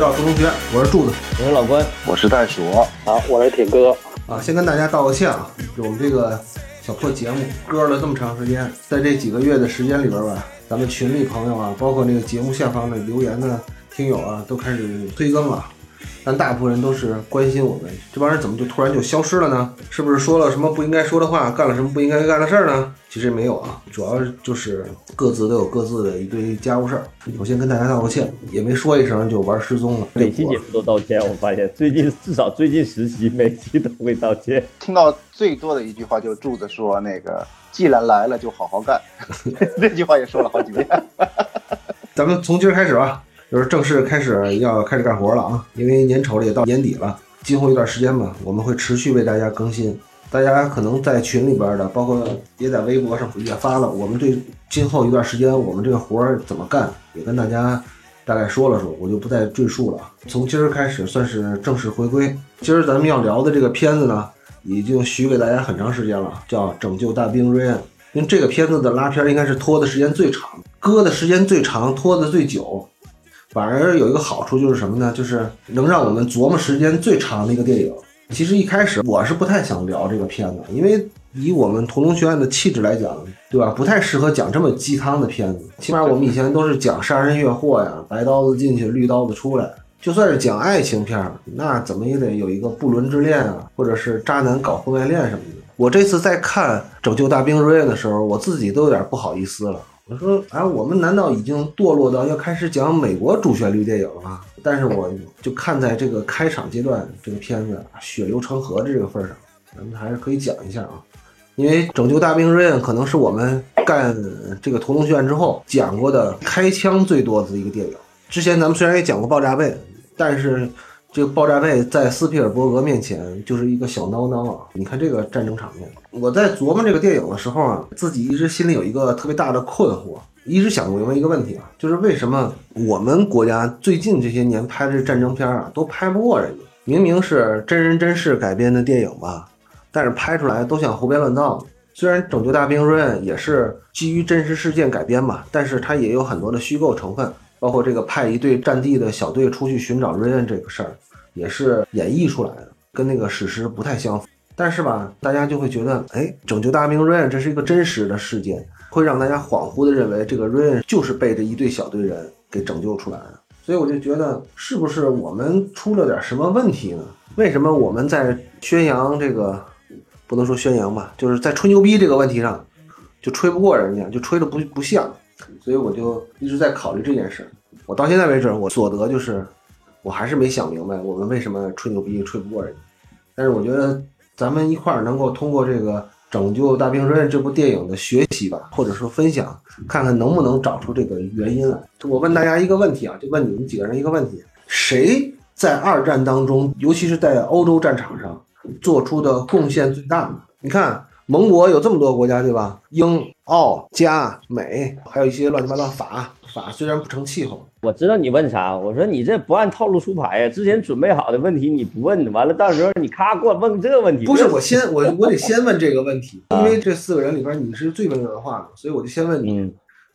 欢迎大家回到独龙学，我是柱子，我是老关，我是袋鼠。好，我是铁哥。啊，先跟大家道个歉啊，就我们这个小破节目搁了这么长时间，在这几个月的时间里边吧，咱们群里朋友啊，包括那个节目下方的留言的听友啊，都开始催更了。但大部分人都是关心我们这帮人怎么就突然就消失了呢？是不是说了什么不应该说的话，干了什么不应该干的事儿呢？其实没有啊，主要就是各自都有各自的一堆家务事儿。我先跟大家道个歉，也没说一声就玩失踪了。每期节目都道歉，我发现最近至少最近十期每期都会道歉。听到最多的一句话就是柱子说那个，既然来了就好好干，这句话也说了好几遍。咱们从今儿开始吧。就是正式开始要开始干活了啊！因为年瞅着也到年底了，今后一段时间吧，我们会持续为大家更新。大家可能在群里边的，包括也在微博上也发了，我们对今后一段时间我们这个活儿怎么干，也跟大家大概说了说，我就不再赘述了。从今儿开始算是正式回归。今儿咱们要聊的这个片子呢，已经许给大家很长时间了，叫《拯救大兵瑞恩》。因为这个片子的拉片应该是拖的时间最长，搁的时间最长，拖的最久。反而有一个好处就是什么呢？就是能让我们琢磨时间最长的一个电影。其实一开始我是不太想聊这个片子，因为以我们屠龙学院的气质来讲，对吧？不太适合讲这么鸡汤的片子。起码我们以前都是讲杀人越货呀，白刀子进去，绿刀子出来。就算是讲爱情片，那怎么也得有一个不伦之恋啊，或者是渣男搞婚外恋什么的。我这次在看《拯救大兵瑞恩》的时候，我自己都有点不好意思了。我说，哎，我们难道已经堕落到要开始讲美国主旋律电影了？但是我就看在这个开场阶段，这个片子血流成河的这个份上，咱们还是可以讲一下啊。因为《拯救大兵瑞恩》可能是我们干这个屠龙学院之后讲过的开枪最多的一个电影。之前咱们虽然也讲过爆炸背，但是。这个爆炸背在斯皮尔伯格面前就是一个小孬孬啊！你看这个战争场面，我在琢磨这个电影的时候啊，自己一直心里有一个特别大的困惑，一直想不明白一个问题啊，就是为什么我们国家最近这些年拍的战争片啊，都拍不过人家？明明是真人真事改编的电影吧，但是拍出来都像胡编乱造。虽然《拯救大兵瑞恩》也是基于真实事件改编吧，但是它也有很多的虚构成分。包括这个派一队战地的小队出去寻找瑞恩这个事儿，也是演绎出来的，跟那个史实不太相符。但是吧，大家就会觉得，哎，拯救大兵瑞恩这是一个真实的事件，会让大家恍惚的认为这个瑞恩就是被这一队小队人给拯救出来的。所以我就觉得，是不是我们出了点什么问题呢？为什么我们在宣扬这个，不能说宣扬吧，就是在吹牛逼这个问题上，就吹不过人家，就吹的不不像。所以我就一直在考虑这件事儿。我到现在为止，我所得就是，我还是没想明白我们为什么吹牛逼吹不过人家。但是我觉得咱们一块儿能够通过这个《拯救大兵瑞恩》这部电影的学习吧，或者说分享，看看能不能找出这个原因来。我问大家一个问题啊，就问你们几个人一个问题：谁在二战当中，尤其是在欧洲战场上做出的贡献最大？你看。盟国有这么多国家，对吧？英、澳、加、美，还有一些乱七八糟法。法虽然不成气候，我知道你问啥。我说你这不按套路出牌呀？之前准备好的问题你不问，完了到时候你咔给我问这个问题。不是我先我我得先问这个问题，因为这四个人里边你是最温柔的话所以我就先问你，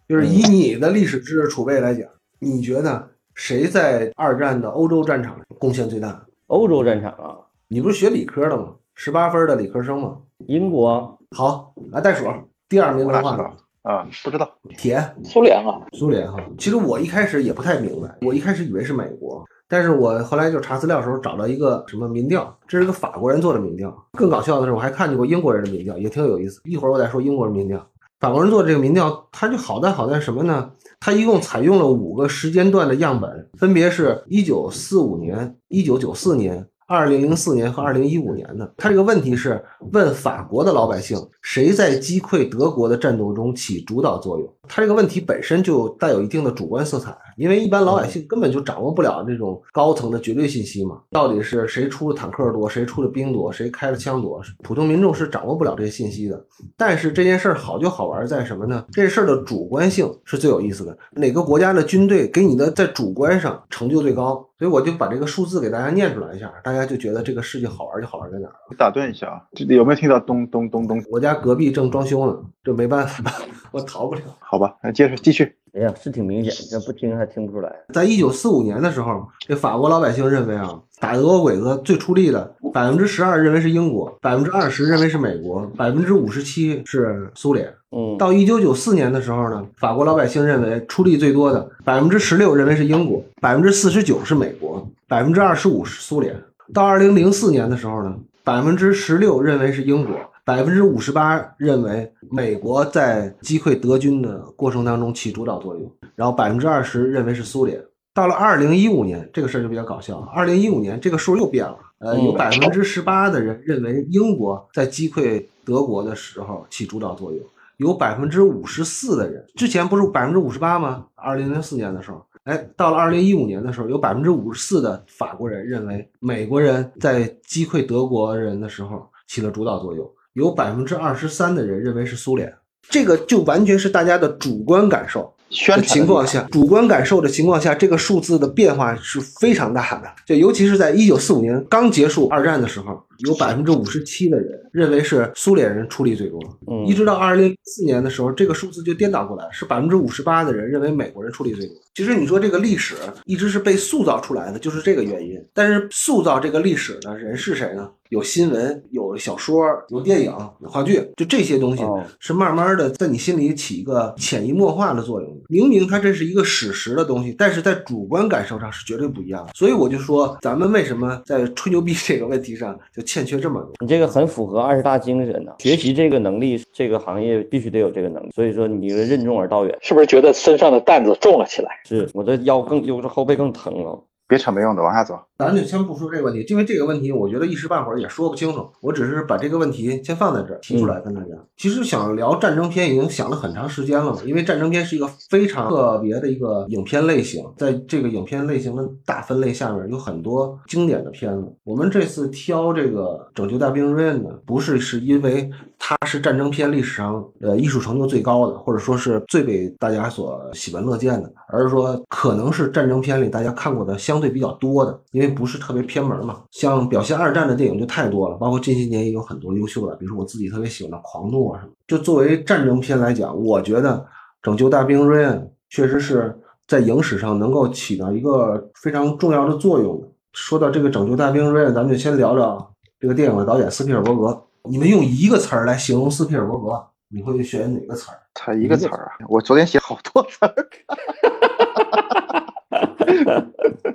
就是以你的历史知识储备来讲，你觉得谁在二战的欧洲战场贡献最大？欧洲战场啊？你不是学理科的吗？十八分的理科生吗？英国好，来袋鼠第二名的话啊，不知道铁苏联啊，苏联哈。其实我一开始也不太明白，我一开始以为是美国，但是我后来就查资料的时候找到一个什么民调，这是个法国人做的民调。更搞笑的是，我还看见过英国人的民调，也挺有意思。一会儿我再说英国人民调，法国人做这个民调，它就好在好在什么呢？它一共采用了五个时间段的样本，分别是一九四五年、一九九四年。二零零四年和二零一五年的，他这个问题是问法国的老百姓，谁在击溃德国的战斗中起主导作用？他这个问题本身就带有一定的主观色彩，因为一般老百姓根本就掌握不了这种高层的绝对信息嘛。到底是谁出的坦克多，谁出的兵多，谁开的枪多，普通民众是掌握不了这些信息的。但是这件事儿好就好玩在什么呢？这事儿的主观性是最有意思的。哪个国家的军队给你的在主观上成就最高？所以我就把这个数字给大家念出来一下，大家就觉得这个事情好玩就好玩在哪儿了。打断一下啊，有没有听到咚咚咚咚？我家隔壁正装修呢，这没办法，我逃不了。好吧，那接着继续。哎呀，是挺明显，这不听还听不出来。在一九四五年的时候，这法国老百姓认为啊，打德国鬼子最出力的百分之十二认为是英国，百分之二十认为是美国，百分之五十七是苏联。嗯，到一九九四年的时候呢，法国老百姓认为出力最多的百分之十六认为是英国，百分之四十九是美国，百分之二十五是苏联。到二零零四年的时候呢，百分之十六认为是英国，百分之五十八认为美国在击溃德军的过程当中起主导作用，然后百分之二十认为是苏联。到了二零一五年，这个事儿就比较搞笑了。二零一五年这个数又变了，呃，有百分之十八的人认为英国在击溃德国的时候起主导作用。有百分之五十四的人，之前不是百分之五十八吗？二零零四年的时候，哎，到了二零一五年的时候，有百分之五十四的法国人认为美国人在击溃德国人的时候起了主导作用，有百分之二十三的人认为是苏联，这个就完全是大家的主观感受。的宣传情况下，主观感受的情况下，这个数字的变化是非常大的。就尤其是在一九四五年刚结束二战的时候，有百分之五十七的人认为是苏联人出力最多，嗯一直到二零零四年的时候，这个数字就颠倒过来，是百分之五十八的人认为美国人出力最多。其实你说这个历史一直是被塑造出来的，就是这个原因。但是塑造这个历史的人是谁呢？有新闻，有小说，有电影，有话剧，就这些东西哦是慢慢的在你心里起一个潜移默化的作用。明明它这是一个史实的东西，但是在主观感受上是绝对不一样的。所以我就说，咱们为什么在吹牛逼这个问题上就欠缺这么多？你这个很符合二十大精神呐、学习这个能力，这个行业必须得有这个能力。所以说，你这个任重而道远。是不是觉得身上的担子重了起来？是我这腰更，有这后背更疼了。别扯没用的，往下走。咱就先不说这个问题，因为这个问题我觉得一时半会儿也说不清楚。我只是把这个问题先放在这儿提出来跟大家。其实想聊战争片已经想了很长时间了，因为战争片是一个非常特别的一个影片类型，在这个影片类型的大分类下面有很多经典的片子。我们这次挑这个《拯救大兵瑞恩》呢，不是是因为它是战争片历史上呃艺术成就最高的，或者说是最被大家所喜闻乐见的，而是说可能是战争片里大家看过的相对比较多的，因为不是特别偏门嘛。像表现二战的电影就太多了，包括近些年也有很多优秀的，比如说我自己特别喜欢的《狂怒》啊什么。就作为战争片来讲，我觉得《拯救大兵瑞恩》确实是在影史上能够起到一个非常重要的作用的。说到这个《拯救大兵瑞恩》，咱们就先聊聊这个电影的导演斯皮尔伯格。你们用一个词儿来形容斯皮尔伯格，你会选哪个词儿？他一个词儿啊，我昨天写好多词儿。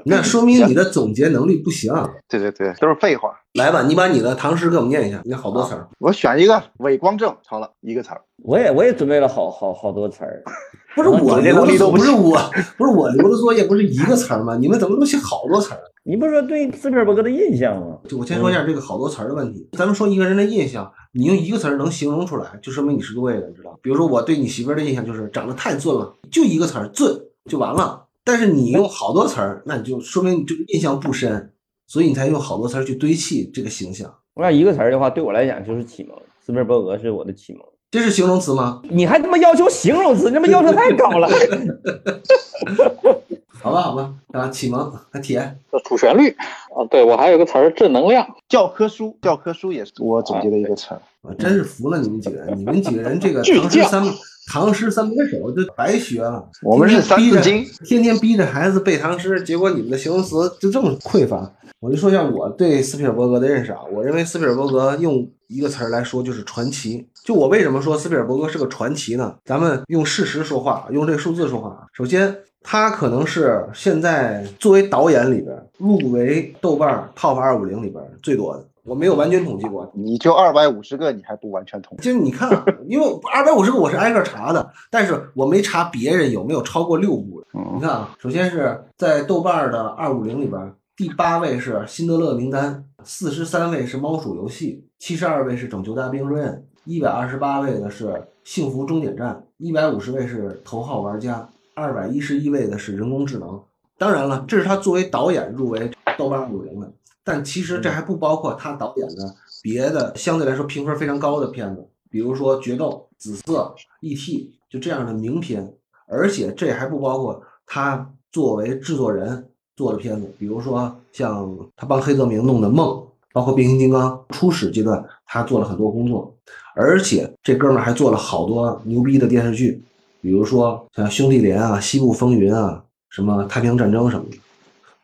那说明你的总结能力不行。对对对，都是废话。来吧，你把你的唐诗给我们念一下，你好多词儿。我选一个伪光正，成了，一个词儿。我也我也准备了好好好多词儿。不是我留的不不是我，不是我留的作业，不是一个词儿吗？你们怎么都写好多词儿？你不是说对斯皮尔伯格的印象吗？就我先说一下这个好多词儿的问题。咱们说一个人的印象，你用一个词儿能形容出来，就说明你是对的，你知道？比如说我对你媳妇儿的印象就是长得太俊了，就一个词儿“俊”就完了。但是你用好多词儿，那你就说明你这个印象不深，所以你才用好多词儿去堆砌这个形象。我要一个词儿的话，对我来讲就是启蒙。斯皮尔伯格是我的启蒙。这是形容词吗？你还他妈要求形容词，你他妈要求太高了。好吧，好吧，啊，启蒙，还甜。主旋律啊，对我还有个词儿正能量。教科书，教科书也是我总结的一个词儿。我真是服了你们几个人，你们几个人这个巨匠唐诗三唐诗三百首就白学了。我们是三字经，天天逼着孩子背唐诗，结果你们的形容词就这么匮乏。我就说一下我对斯皮尔伯格的认识啊，我认为斯皮尔伯格用一个词儿来说就是传奇。就我为什么说斯皮尔伯格是个传奇呢？咱们用事实说话，用这个数字说话。首先，他可能是现在作为导演里边入围豆瓣 Top 二五零里边最多的。我没有完全统计过，你就二百五十个，你还不完全统计？就是你看啊，因为二百五十个我是挨个查的，但是我没查别人有没有超过六部。你嗯，看啊，首先是在豆瓣的二五零里边，第八位是《辛德勒名单》，四十三位是《猫鼠游戏》，七十二位是《拯救大兵瑞恩》，一百二十八位的是《幸福终点站》，一百五十位是《头号玩家》，二百一十一位的是人工智能。当然了，这是他作为导演入围豆瓣二五零的，但其实这还不包括他导演的别的相对来说评分非常高的片子，比如说《决斗》《紫色》《E.T.》就这样的名片，而且这还不包括他作为制作人做的片子，比如说像他帮黑泽明弄的《梦》，包括变形金刚初始阶段，他做了很多工作，而且这哥们儿还做了好多牛逼的电视剧，比如说像《兄弟连》啊、《西部风云》啊、什么《太平洋战争》什么的。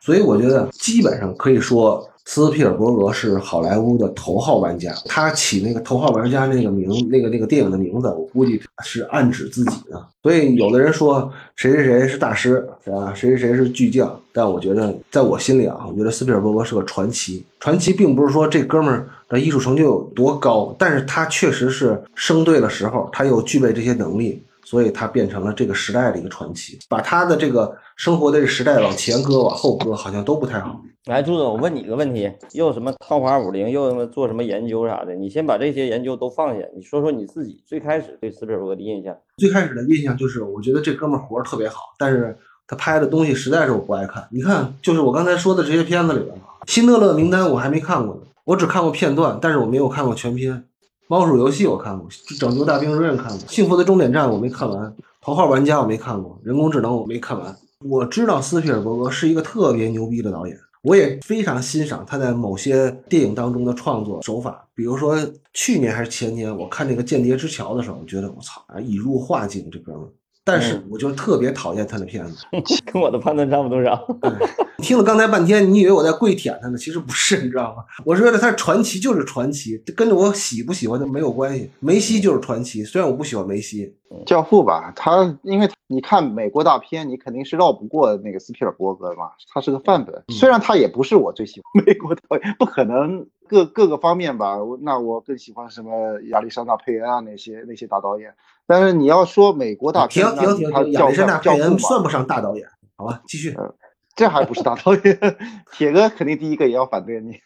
所以我觉得基本上可以说，斯皮尔伯格是好莱坞的头号玩家。他起那个头号玩家那个名，那个那个电影的名字，我估计是暗指自己的。所以有的人说谁谁谁是大师，是吧？谁谁谁是巨匠。但我觉得，在我心里啊，我觉得斯皮尔伯格是个传奇。传奇并不是说这哥们儿的艺术成就有多高，但是他确实是生对了时候，他又具备这些能力。所以他变成了这个时代的一个传奇，把他的这个生活的这时代往前搁、往后搁，好像都不太好。来，朱总，我问你个问题，又什么套华五零，又什么做什么研究啥的？你先把这些研究都放下，你说说你自己最开始对斯皮尔伯格的印象。最开始的印象就是，我觉得这哥们儿活儿特别好，但是他拍的东西实在是我不爱看。你看，就是我刚才说的这些片子里边，《辛德勒名单》我还没看过呢，我只看过片段，但是我没有看过全片。猫鼠游戏我看过，拯救大兵瑞恩看过，幸福的终点站我没看完，头号玩家我没看过，人工智能我没看完。我知道斯皮尔伯格是一个特别牛逼的导演，我也非常欣赏他在某些电影当中的创作手法，比如说去年还是前年，我看那个《间谍之桥》的时候，我觉得我操，已入画境这哥们儿。但是我就特别讨厌他的片子，跟我的判断差不多少。听了刚才半天，你以为我在跪舔他呢？其实不是，你知道吗？我是觉得他是传奇，就是传奇，跟着我喜不喜欢他没有关系。梅西就是传奇，虽然我不喜欢梅西。教父吧，他因为你看美国大片，你肯定是绕不过那个斯皮尔伯格嘛，他是个范本。虽然他也不是我最喜欢美国导演，不可能各各个方面吧。那我更喜欢什么亚历山大佩恩啊那些那些大导演。但是你要说美国大片，停停停停，亚历山大佩恩算不上大导演，好吧，继续。这还不是大导演，铁哥肯定第一个也要反对你。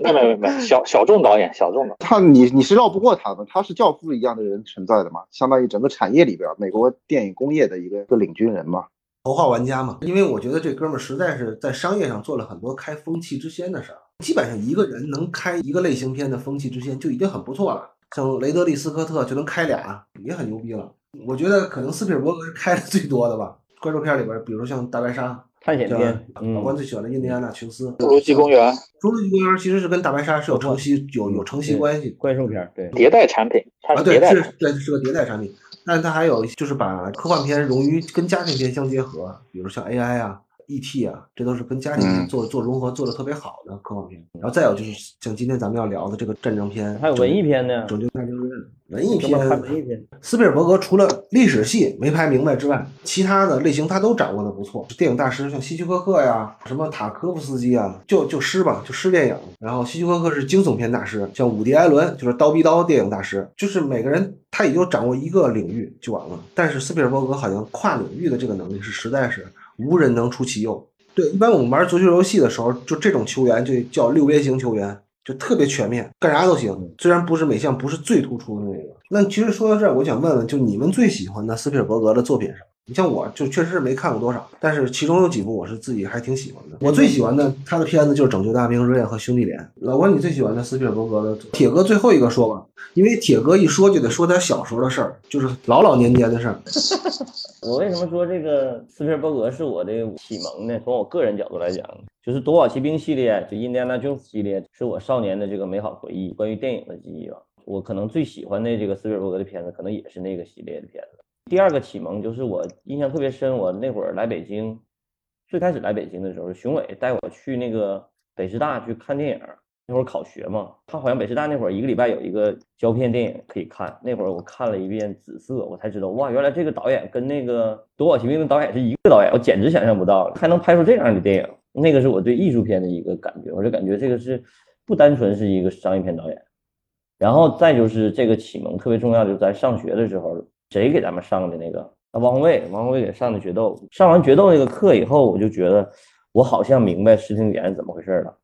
没没没没，小小众导演，小众的。他你你是绕不过他的，他是教父一样的人存在的嘛，相当于整个产业里边美国电影工业的一个一个领军人嘛，头号玩家嘛。因为我觉得这哥们儿实在是在商业上做了很多开风气之先的事儿，基本上一个人能开一个类型片的风气之先就已经很不错了。像雷德利·斯科特就能开俩，也很牛逼了。我觉得可能斯皮尔伯格是开的最多的吧。怪兽片里边，比如像《大白鲨》探险片，老关最喜欢的印第安纳琼斯，《侏罗纪公园》。侏罗纪公园其实是跟大白鲨是有承袭有有承袭关系。怪兽片，对，迭代产品。啊，对，是，对，是个迭代产品。但是它还有就是把科幻片融于跟家庭片相结合，比如像 AI 啊。E.T. 啊，这都是跟家庭做做融合做的特别好的科幻片。然后再有就是像今天咱们要聊的这个战争片，还有文艺片呢，拯救大兵瑞恩。文艺片，文艺片。斯皮尔伯格除了历史戏没拍明白之外，其他的类型他都掌握的不错。电影大师像希区柯克呀，什么塔科夫斯基啊，就就诗吧，就诗电影。然后希区柯克是惊悚片大师，像伍迪·艾伦就是刀逼刀电影大师。就是每个人他也就掌握一个领域就完了。但是斯皮尔伯格好像跨领域的这个能力是实在是。无人能出其右。对，一般我们玩足球游戏的时候，就这种球员就叫六边形球员，就特别全面，干啥都行。虽然不是每项不是最突出的那个。那其实说到这儿，我想问问，就你们最喜欢的斯皮尔伯格的作品是？你像我就确实是没看过多少，但是其中有几部我是自己还挺喜欢的。我最喜欢的他的片子就是《拯救大兵瑞恩》和《兄弟连》。老关，你最喜欢的斯皮尔伯格的？铁哥最后一个说吧，因为铁哥一说就得说点小时候的事儿，就是老老年间的事儿。我为什么说这个斯皮尔伯格是我的启蒙呢？从我个人角度来讲，就是《夺宝奇兵》系列，就《印第安纳琼斯》系列，是我少年的这个美好回忆，关于电影的记忆吧。我可能最喜欢的这个斯皮尔伯格的片子，可能也是那个系列的片子。第二个启蒙就是我印象特别深，我那会儿来北京，最开始来北京的时候，熊伟带我去那个北师大去看电影。那会儿考学嘛，他好像北师大那会儿一个礼拜有一个胶片电影可以看。那会儿我看了一遍《紫色》，我才知道哇，原来这个导演跟那个《夺宝奇兵》的导演是一个导演，我简直想象不到，还能拍出这样的电影。那个是我对艺术片的一个感觉，我就感觉这个是不单纯是一个商业片导演。然后再就是这个启蒙特别重要，就是在上学的时候。谁给咱们上的那个？啊，王卫，王卫给上的决斗。上完决斗那个课以后，我就觉得我好像明白视听语言怎么回事了。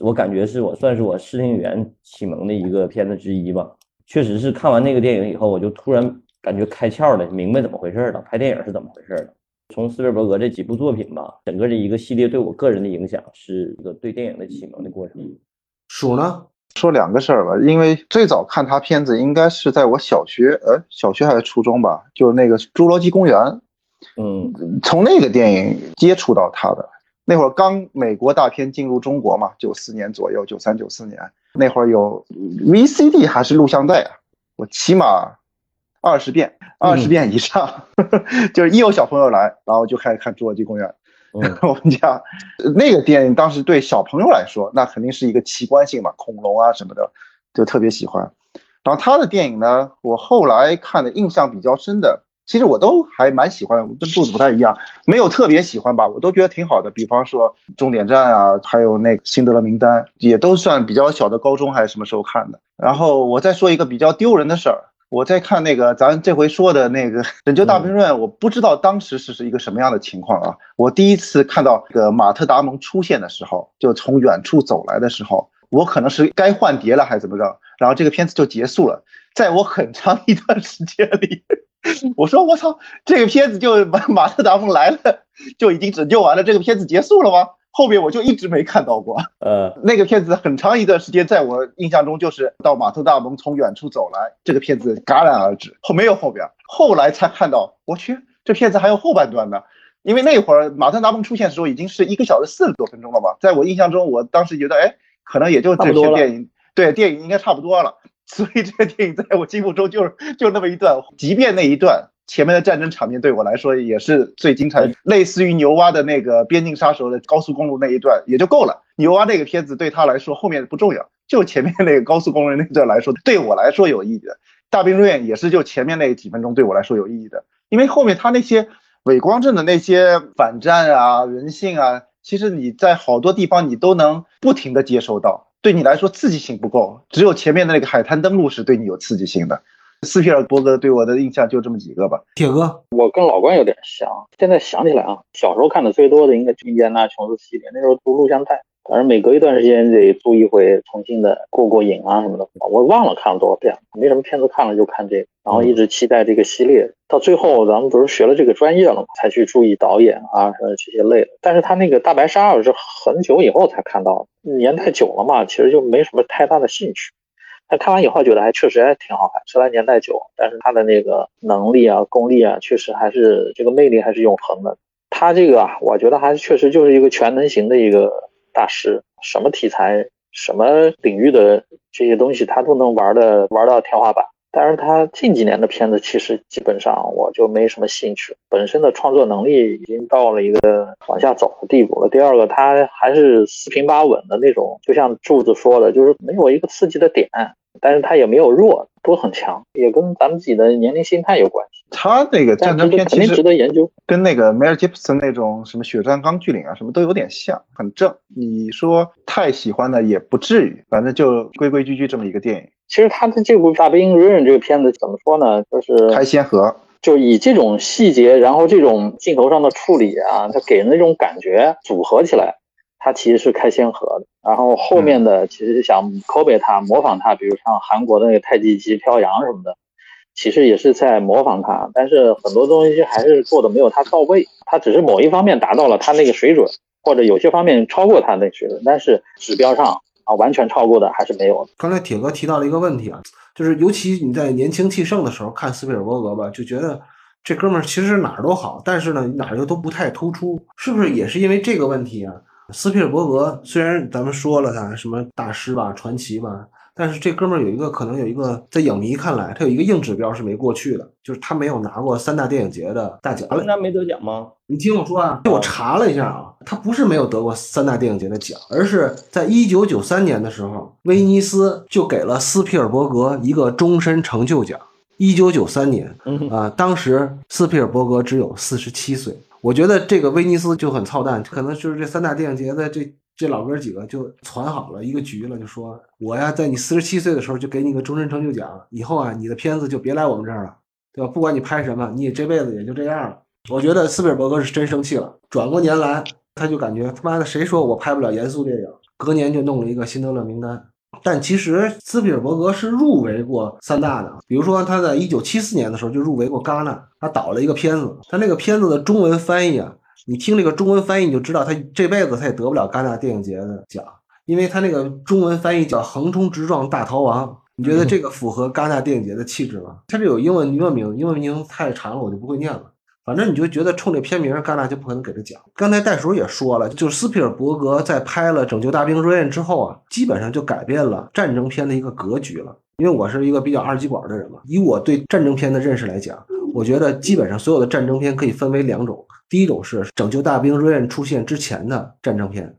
我感觉是我算是我视听语言启蒙的一个片子之一吧。确实是看完那个电影以后，我就突然感觉开窍了，明白怎么回事了，拍电影是怎么回事了。从斯皮尔伯格这几部作品吧，整个这一个系列对我个人的影响，是一个对电影的启蒙的过程。鼠呢？说两个事儿吧，因为最早看他片子应该是在我小学，呃，小学还是初中吧，就是那个《侏罗纪公园》，嗯，从那个电影接触到他的。那会儿刚美国大片进入中国嘛，九四年左右，九三九四年那会儿有 VCD 还是录像带啊？我起码二十遍，二十遍以上，就是一有小朋友来，然后就开始看《侏罗纪公园》。我们家那个电影当时对小朋友来说，那肯定是一个奇观性嘛，恐龙啊什么的，就特别喜欢。然后他的电影呢，我后来看的印象比较深的，其实我都还蛮喜欢，跟肚子不太一样，没有特别喜欢吧，我都觉得挺好的。比方说《终点站》啊，还有那个《辛德勒名单》，也都算比较小的高中还是什么时候看的。然后我再说一个比较丢人的事儿。我在看那个咱这回说的那个《拯救大兵瑞恩》，我不知道当时是是一个什么样的情况啊！我第一次看到这个马特·达蒙出现的时候，就从远处走来的时候，我可能是该换碟了还是怎么着，然后这个片子就结束了。在我很长一段时间里，我说我操，这个片子就马马特·达蒙来了，就已经拯救完了，这个片子结束了吗？后面我就一直没看到过，呃，那个片子很长一段时间，在我印象中就是到马特·达蒙从远处走来，这个片子戛然而止，后没有后边，后来才看到，我去，这片子还有后半段呢，因为那会儿马特·达蒙出现的时候已经是一个小时四十多分钟了吧，在我印象中，我当时觉得，哎，可能也就这些电影，对，电影应该差不多了，所以这个电影在我心目中就是就那么一段，即便那一段。前面的战争场面对我来说也是最精彩，类似于牛蛙的那个边境杀手的高速公路那一段也就够了。牛蛙那个片子对他来说后面不重要，就前面那个高速公路那段来说对我来说有意义的。大兵瑞恩也是就前面那几分钟对我来说有意义的，因为后面他那些伪光正的那些反战啊、人性啊，其实你在好多地方你都能不停的接收到，对你来说刺激性不够，只有前面的那个海滩登陆是对你有刺激性的。斯皮尔伯格对我的印象就这么几个吧。铁哥，我跟老关有点像。现在想起来啊，小时候看的最多的应该是印第安纳琼斯系列，那时候读录像带，反正每隔一段时间得租一回，重新的过过瘾啊什么的。我忘了看了多少遍了，没什么片子看了就看这个，然后一直期待这个系列。到最后咱们不是学了这个专业了嘛，才去注意导演啊什么这些类的。但是他那个大白鲨我是很久以后才看到，年太久了嘛，其实就没什么太大的兴趣。他看完以后觉得还确实还挺好看，虽然年代久，但是他的那个能力啊、功力啊，确实还是这个魅力还是永恒的。他这个啊，我觉得还是确实就是一个全能型的一个大师，什么题材、什么领域的这些东西他都能玩的玩到天花板。但是他近几年的片子其实基本上我就没什么兴趣，本身的创作能力已经到了一个往下走的地步了。第二个，他还是四平八稳的那种，就像柱子说的，就是没有一个刺激的点，但是他也没有弱，都很强，也跟咱们自己的年龄心态有关系。他那个战争片其实值得研究，跟那个梅尔吉普森那种什么《血战钢锯岭》啊，什么都有点像，很正。你说太喜欢的也不至于，反正就规规矩矩这么一个电影。其实他的这部《大兵瑞恩》这个片子怎么说呢？就是开先河，就以这种细节，然后这种镜头上的处理啊，它给人那种感觉组合起来，它其实是开先河的。然后后面的其实想 copy 他，模仿他，比如像韩国的那个太极旗飘扬什么的，其实也是在模仿他。但是很多东西还是做的没有他到位，他只是某一方面达到了他那个水准，或者有些方面超过他那个水准，但是指标上。啊，完全超过的还是没有。刚才铁哥提到了一个问题啊，就是尤其你在年轻气盛的时候看斯皮尔伯格吧，就觉得这哥们儿其实哪儿都好，但是呢哪儿又都不太突出，是不是也是因为这个问题啊？斯皮尔伯格虽然咱们说了他什么大师吧、传奇吧。但是这哥们儿有一个可能有一个在影迷看来，他有一个硬指标是没过去的，就是他没有拿过三大电影节的大奖。那没得奖吗？你听我说啊，我查了一下啊，他不是没有得过三大电影节的奖，而是在一九九三年的时候，威尼斯就给了斯皮尔伯格一个终身成就奖。一九九三年啊，当时斯皮尔伯格只有四十七岁。我觉得这个威尼斯就很操蛋，可能就是这三大电影节的这。这老哥几个就攒好了一个局了，就说我呀，在你四十七岁的时候就给你个终身成就奖，以后啊，你的片子就别来我们这儿了，对吧？不管你拍什么，你这辈子也就这样了。我觉得斯皮尔伯格是真生气了。转过年来，他就感觉他妈的，谁说我拍不了严肃电影？隔年就弄了一个辛德勒名单。但其实斯皮尔伯格是入围过三大的，比如说他在一九七四年的时候就入围过戛纳，他导了一个片子，他那个片子的中文翻译啊。你听这个中文翻译，你就知道他这辈子他也得不了戛纳电影节的奖，因为他那个中文翻译叫《横冲直撞大逃亡》。你觉得这个符合戛纳电影节的气质吗？他这有英文英文名，英文名太长了，我就不会念了。反正你就觉得冲这片名，戛纳就不可能给他奖。刚才袋鼠也说了，就是斯皮尔伯格在拍了《拯救大兵瑞恩》之后啊，基本上就改变了战争片的一个格局了。因为我是一个比较二极管的人嘛，以我对战争片的认识来讲，我觉得基本上所有的战争片可以分为两种，第一种是《拯救大兵瑞恩》出现之前的战争片，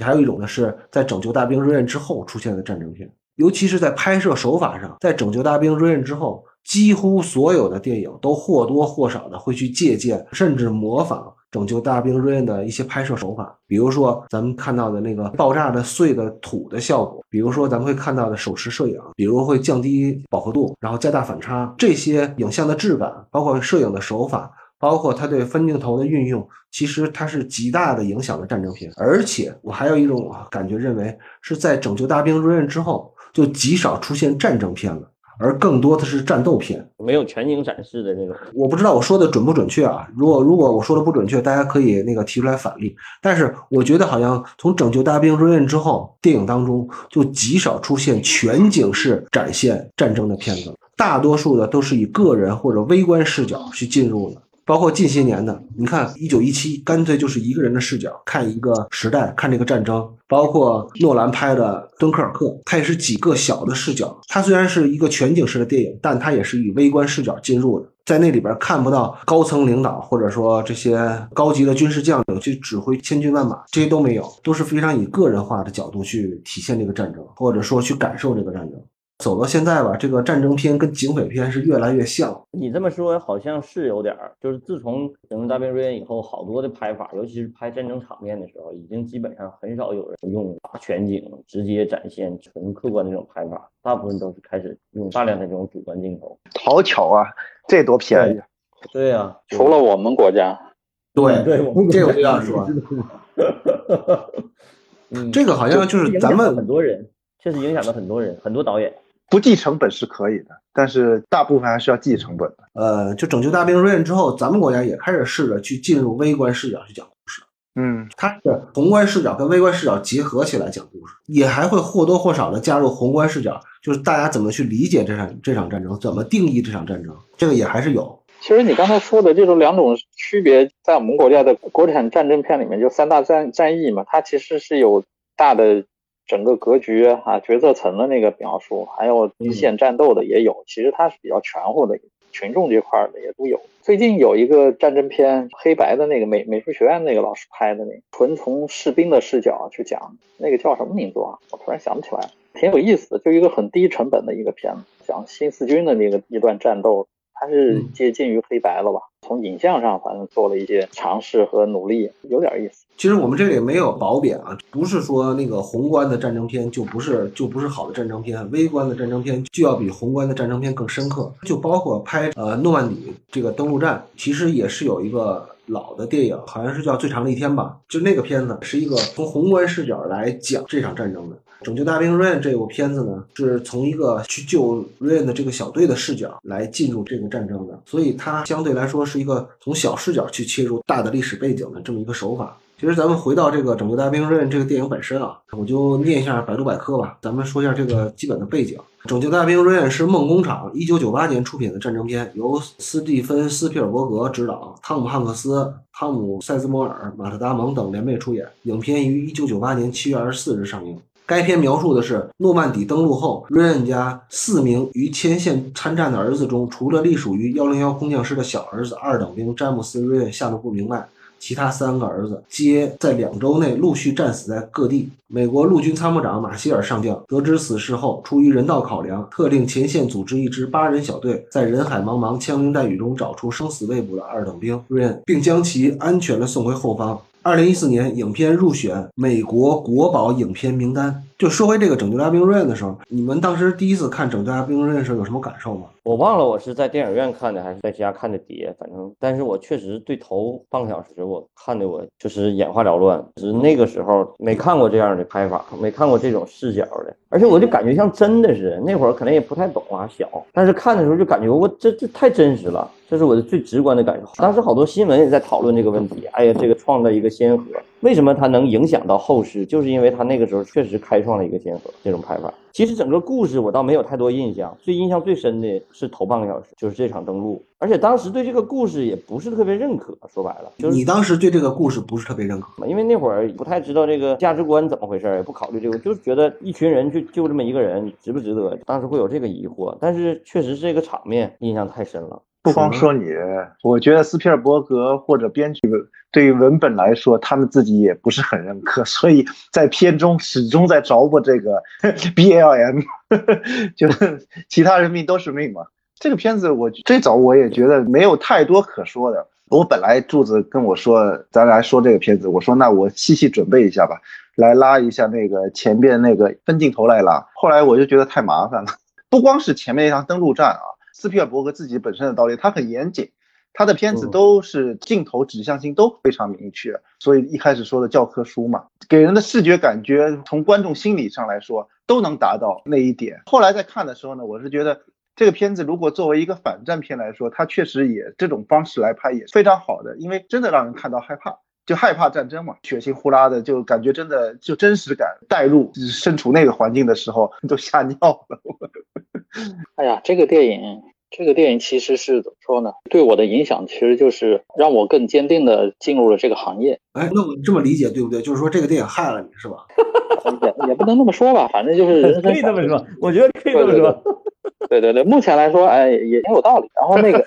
还有一种呢是在《拯救大兵瑞恩》之后出现的战争片。尤其是在拍摄手法上，在《拯救大兵瑞恩》之后，几乎所有的电影都或多或少的会去借鉴，甚至模仿。拯救大兵瑞恩的一些拍摄手法，比如说咱们看到的那个爆炸的碎的土的效果，比如说咱们会看到的手持摄影，比如会降低饱和度，然后加大反差，这些影像的质感，包括摄影的手法，包括它对分镜头的运用，其实它是极大的影响了战争片。而且我还有一种感觉，认为是在拯救大兵瑞恩之后，就极少出现战争片了。而更多的是战斗片，没有全景展示的那种。我不知道我说的准不准确啊？如果如果我说的不准确，大家可以那个提出来反例。但是我觉得好像从《拯救大兵瑞恩》之后，电影当中就极少出现全景式展现战争的片子，大多数的都是以个人或者微观视角去进入的。包括近些年的，你看一九一七，干脆就是一个人的视角看一个时代，看这个战争。包括诺兰拍的《敦刻尔克》，它也是几个小的视角。它虽然是一个全景式的电影，但它也是以微观视角进入的，在那里边看不到高层领导或者说这些高级的军事将领去指挥千军万马，这些都没有，都是非常以个人化的角度去体现这个战争，或者说去感受这个战争。走到现在吧，这个战争片跟警匪片是越来越像。你这么说好像是有点儿，就是自从《拯救大兵瑞恩》以后，好多的拍法，尤其是拍战争场面的时候，已经基本上很少有人用大全景直接展现纯客观的这种拍法，大部分都是开始用大量的这种主观镜头。好巧啊，这多便宜！对呀，除了我们国家。对对，这我就要说。嗯，这个好像就是咱们很多人，确实影响了很多人，很多导演。不计成本是可以的，但是大部分还是要计成本的。呃，就拯救大兵瑞恩之后，咱们国家也开始试着去进入微观视角去讲故事。嗯，它是宏观视角跟微观视角结合起来讲故事，也还会或多或少的加入宏观视角，就是大家怎么去理解这场这场战争，怎么定义这场战争，这个也还是有。其实你刚才说的这种两种区别，在我们国家的国产战争片里面，就三大战战役嘛，它其实是有大的。整个格局啊，决策层的那个描述，还有一线战斗的也有，其实它是比较全乎的，群众这块的也都有。最近有一个战争片，黑白的那个美美术学院那个老师拍的那，纯从士兵的视角去讲，那个叫什么名字啊？我突然想不起来，挺有意思的，就一个很低成本的一个片子，讲新四军的那个一段战斗。它是接近于黑白了吧？从影像上，反正做了一些尝试和努力，有点意思。其实我们这里没有褒贬啊，不是说那个宏观的战争片就不是就不是好的战争片，微观的战争片就要比宏观的战争片更深刻。就包括拍呃诺曼底这个登陆战，其实也是有一个老的电影，好像是叫《最长的一天》吧，就那个片子是一个从宏观视角来讲这场战争的。拯救大兵瑞恩这部片子呢，是从一个去救瑞恩的这个小队的视角来进入这个战争的，所以它相对来说是一个从小视角去切入大的历史背景的这么一个手法。其实咱们回到这个拯救大兵瑞恩这个电影本身啊，我就念一下百度百科吧，咱们说一下这个基本的背景。拯救大兵瑞恩是梦工厂一九九八年出品的战争片，由斯蒂芬斯皮尔伯格执导，汤姆汉克斯、汤姆塞斯摩尔、马特达蒙等联袂出演。影片于一九九八年七月二十四日上映。该片描述的是诺曼底登陆后，瑞恩家四名于前线参战的儿子中，除了隶属于幺零幺空降师的小儿子二等兵詹姆斯·瑞恩下落不明外，其他三个儿子皆在两周内陆续战死在各地。美国陆军参谋长马歇尔上将得知此事后，出于人道考量，特令前线组织一支八人小队，在人海茫茫、枪林弹雨中找出生死未卜的二等兵瑞恩，并将其安全的送回后方。二零一四年，影片入选美国国宝影片名单。就说回这个《拯救大兵瑞恩》的时候，你们当时第一次看《拯救大兵瑞恩》的时候有什么感受吗？我忘了我是在电影院看的还是在家看的碟，反正，但是我确实对头半个小时我看的我就是眼花缭乱。只是那个时候没看过这样的拍法，没看过这种视角的，而且我就感觉像真的是那会儿可能也不太懂啊，小，但是看的时候就感觉我这这太真实了。这是我的最直观的感受。当时好多新闻也在讨论这个问题。哎呀，这个创造一个先河，为什么它能影响到后世？就是因为它那个时候确实开创了一个先河，这种拍法。其实整个故事我倒没有太多印象，最印象最深的是头半个小时，就是这场登陆。而且当时对这个故事也不是特别认可，说白了，就是你当时对这个故事不是特别认可，因为那会儿不太知道这个价值观怎么回事，也不考虑这个，就是觉得一群人去救这么一个人值不值得，当时会有这个疑惑。但是确实是这个场面印象太深了。不光说你，我觉得斯皮尔伯格或者编剧对于文本来说，他们自己也不是很认可，所以在片中始终在着不这个 B L M，就是其他人命都是命嘛。这个片子我最早我也觉得没有太多可说的。我本来柱子跟我说，咱来说这个片子，我说那我细细准备一下吧，来拉一下那个前边那个分镜头来拉。后来我就觉得太麻烦了，不光是前面那场登陆战啊。斯皮尔伯格自己本身的导演，他很严谨，他的片子都是镜头指向性都非常明确，所以一开始说的教科书嘛，给人的视觉感觉，从观众心理上来说都能达到那一点。后来在看的时候呢，我是觉得这个片子如果作为一个反战片来说，它确实也这种方式来拍也非常好的，因为真的让人看到害怕，就害怕战争嘛，血腥呼啦的，就感觉真的就真实感带入，身处那个环境的时候都吓尿了。哎呀，这个电影，这个电影其实是怎么说呢？对我的影响其实就是让我更坚定的进入了这个行业。哎，那我这么理解对不对？就是说这个电影害了你是吧？也也不能那么说吧，反正就是人生 可以这么说，我觉得可以这么说。对对对，目前来说，哎，也挺有道理。然后那个。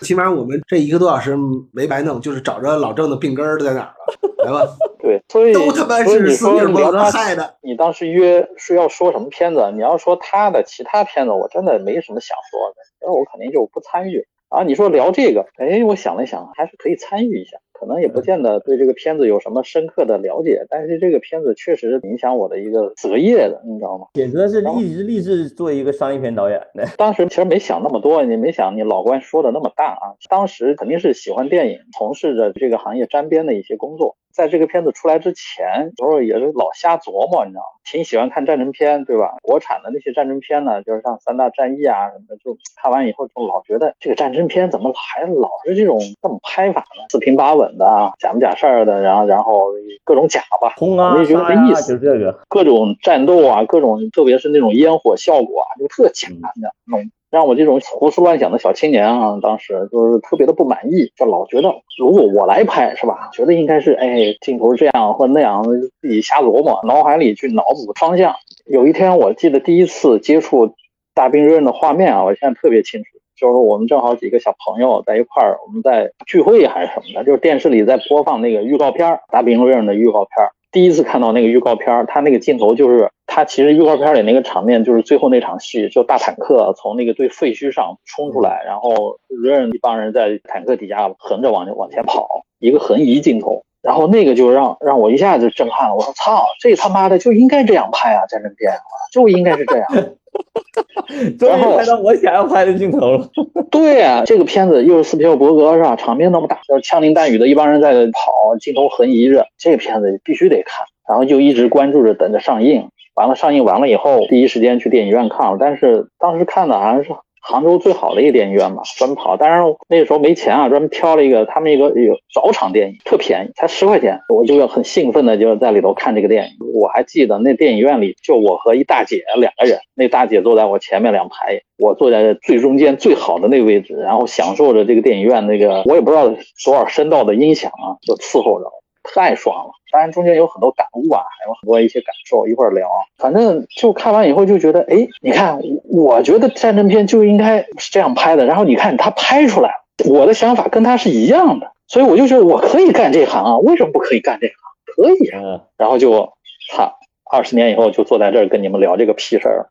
起码我们这一个多小时没白弄，就是找着老郑的病根儿在哪儿了，来吧。对，所以都他妈是斯皮尔伯格害的。你当时约是要说什么片子？你要说他的其他片子，我真的没什么想说的，那我肯定就不参与。啊，你说聊这个，哎，我想了想，还是可以参与一下。可能也不见得对这个片子有什么深刻的了解，但是这个片子确实影响我的一个择业的，你知道吗？简直是一直立志做一个商业片导演的。当时其实没想那么多，你没想你老关说的那么大啊。当时肯定是喜欢电影，从事着这个行业沾边的一些工作。在这个片子出来之前，有时候也是老瞎琢磨，你知道吗？挺喜欢看战争片，对吧？国产的那些战争片呢，就是像三大战役啊什么的，就看完以后就老觉得这个战争片怎么还老是这种这么拍法呢？四平八稳的啊，假不假事儿的，然后然后各种假吧，轰啊，没觉得没意思，就这个各种战斗啊，各种特别是那种烟火效果啊，就特假的那种。让我这种胡思乱想的小青年啊，当时就是特别的不满意，就老觉得如果我来拍是吧？觉得应该是哎镜头这样或那样，自己瞎琢磨，脑海里去脑补方向。有一天我记得第一次接触大兵瑞恩的画面啊，我现在特别清楚，就是我们正好几个小朋友在一块儿，我们在聚会还是什么的，就是电视里在播放那个预告片，大兵瑞恩的预告片。第一次看到那个预告片，他那个镜头就是他其实预告片里那个场面就是最后那场戏，就大坦克从那个堆废墟上冲出来，然后瑞恩一帮人在坦克底下横着往往前跑，一个横移镜头，然后那个就让让我一下子震撼了。我说操，这他妈的就应该这样拍啊，战争片就应该是这样。终于拍到我想要拍的镜头了。对啊，这个片子又是斯皮尔伯格是吧？场面那么大，就是枪林弹雨的一帮人在跑，镜头横移着，这个片子必须得看。然后就一直关注着，等着上映。完了，上映完了以后，第一时间去电影院看了。但是当时看的好像是。杭州最好的一个电影院嘛，专门跑。当然那个时候没钱啊，专门挑了一个他们一个有早场电影，特便宜，才十块钱。我就要很兴奋的就在里头看这个电影。我还记得那电影院里就我和一大姐两个人，那大姐坐在我前面两排，我坐在最中间最好的那个位置，然后享受着这个电影院那个我也不知道多少声道的音响啊，就伺候着。太爽了！当然中间有很多感悟啊，还有很多一些感受，一会儿聊。反正就看完以后就觉得，哎，你看，我觉得战争片就应该是这样拍的。然后你看他拍出来了，我的想法跟他是一样的，所以我就觉得我可以干这行啊，为什么不可以干这行？可以啊。然后就，操，二十年以后就坐在这儿跟你们聊这个屁事儿。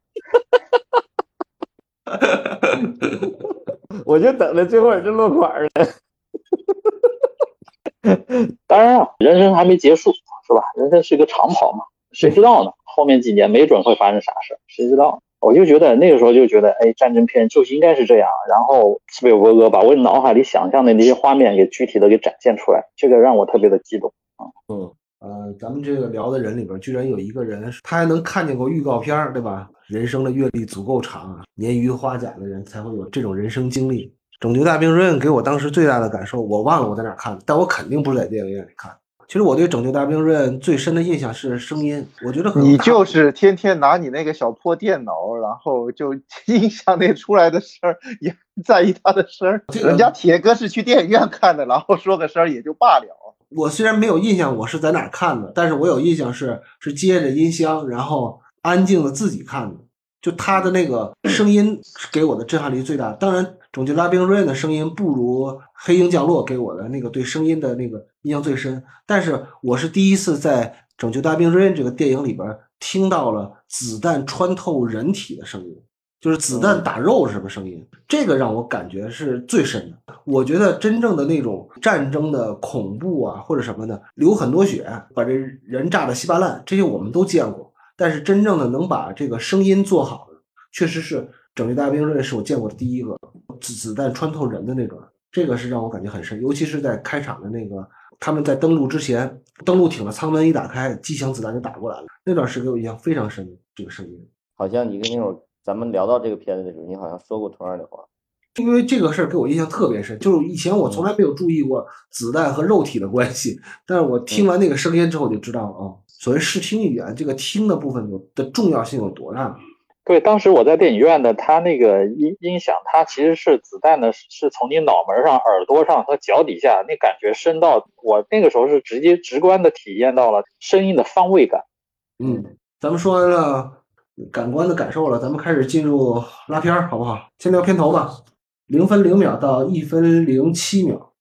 我就等着最后这落款呢。当然啊，人生还没结束，是吧？人生是一个长跑嘛，谁知道呢？后面几年没准会发生啥事，谁知道？我就觉得那个时候就觉得，哎，战争片就应该是这样。然后斯皮尔伯格把我脑海里想象的那些画面给具体的给展现出来，这个让我特别的激动啊。嗯呃，咱们这个聊的人里边，居然有一个人，他还能看见过预告片，对吧？人生的阅历足够长，年逾花甲的人才会有这种人生经历。拯救大兵瑞恩给我当时最大的感受，我忘了我在哪看的，但我肯定不是在电影院里看，其实我对《拯救大兵瑞恩》最深的印象是声音，我觉得很你就是天天拿你那个小破电脑，然后就 音响那出来的声儿也不在意他的声儿。人家铁哥是去电影院看的，然后说个声儿也就罢了。我虽然没有印象我是在哪看的，但是我有印象是是接着音箱，然后安静的自己看的。就他的那个声音给我的震撼力最大。当然，《拯救大兵瑞恩》的声音不如《黑鹰降落》给我的那个对声音的那个印象最深。但是我是第一次在《拯救大兵瑞恩》这个电影里边听到了子弹穿透人体的声音。就是子弹打肉是什么声音？这个让我感觉是最深的。我觉得真正的那种战争的恐怖啊，或者什么的，流很多血，把这人炸得稀巴烂，这些我们都见过。但是真正的能把这个声音做好的，确实是《拯救大兵瑞》是我见过的第一个子子弹穿透人的那种，这个是让我感觉很深。尤其是在开场的那个，他们在登陆之前，登陆艇的舱门一打开，机枪子弹就打过来了，那段是给我印象非常深的这个声音。好像你跟那会儿咱们聊到这个片子的时候，你好像说过同样的话。因为这个事儿给我印象特别深，就是以前我从来没有注意过子弹和肉体的关系，但是我听完那个声音之后就知道了啊，所谓视听语言，这个听的部分有的重要性有多大。对，当时我在电影院的，它那个音音响，它其实是子弹的，是从你脑门上、耳朵上和脚底下，那感觉深到我那个时候是直接直观的体验到了声音的方位感。嗯，咱们说完了感官的感受了，咱们开始进入拉片儿，好不好？先聊片头吧，零分零秒到一分零七秒，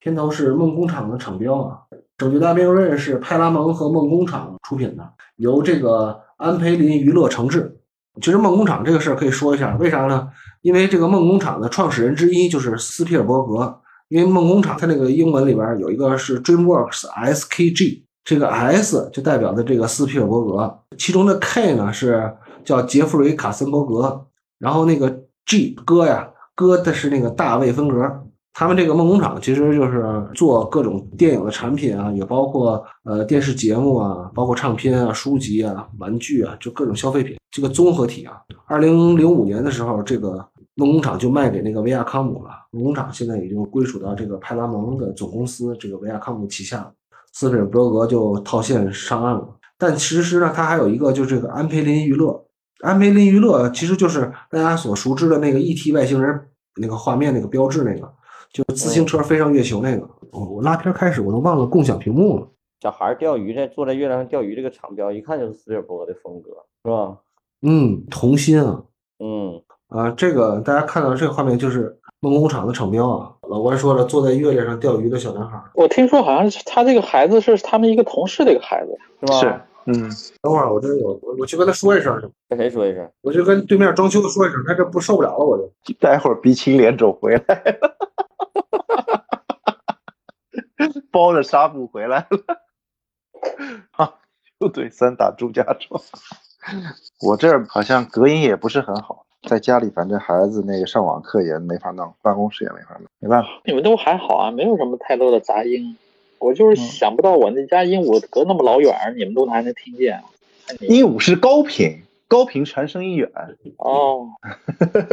片头是梦工厂的厂标啊，《拯救大兵瑞恩》是派拉蒙和梦工厂出品的，由这个安培林娱乐承制。其实梦工厂这个事儿可以说一下，为啥呢？因为这个梦工厂的创始人之一就是斯皮尔伯格。因为梦工厂它那个英文里边有一个是 DreamWorks SKG，这个 S 就代表的这个斯皮尔伯格，其中的 K 呢是叫杰弗瑞卡森伯格，然后那个 G 哥呀，哥的是那个大卫芬格。他们这个梦工厂其实就是做各种电影的产品啊，也包括呃电视节目啊，包括唱片啊、书籍啊、玩具啊，就各种消费品这个综合体啊。二零零五年的时候，这个梦工厂就卖给那个维亚康姆了。梦工厂现在已经归属到这个派拉蒙的总公司，这个维亚康姆旗下。斯皮尔伯格就套现上岸了。但其实呢，他还有一个就是这个安培林娱乐。安培林娱乐其实就是大家所熟知的那个 E.T. 外星人那个画面那个标志那个。就是自行车飞上月球那个，我我拉片开始我都忘了共享屏幕了。小孩钓鱼在坐在月亮上钓鱼这个场标，一看就是斯皮尔伯格的风格，是吧？嗯，童心啊，嗯，啊，这个大家看到这个画面就是梦工厂的厂标啊。老关说了，坐在月亮上钓鱼的小男孩。我听说好像是他这个孩子是他们一个同事的一个孩子，是吧？是，嗯，等会儿我这有我我去跟他说一声去，跟谁说一声？我就跟对面装修的说一声，他这不受不了了，我就。待会儿鼻青脸肿回来了，包着纱布回来了。啊，又对三打朱家庄。我这儿好像隔音也不是很好，在家里反正孩子那个上网课也没法弄，办公室也没法弄，没办法。你们都还好啊，没有什么太多的杂音。我就是想不到我那家鹦鹉隔那么老远，你们都还能听见。鹦鹉是高频，高频传声音远。哦，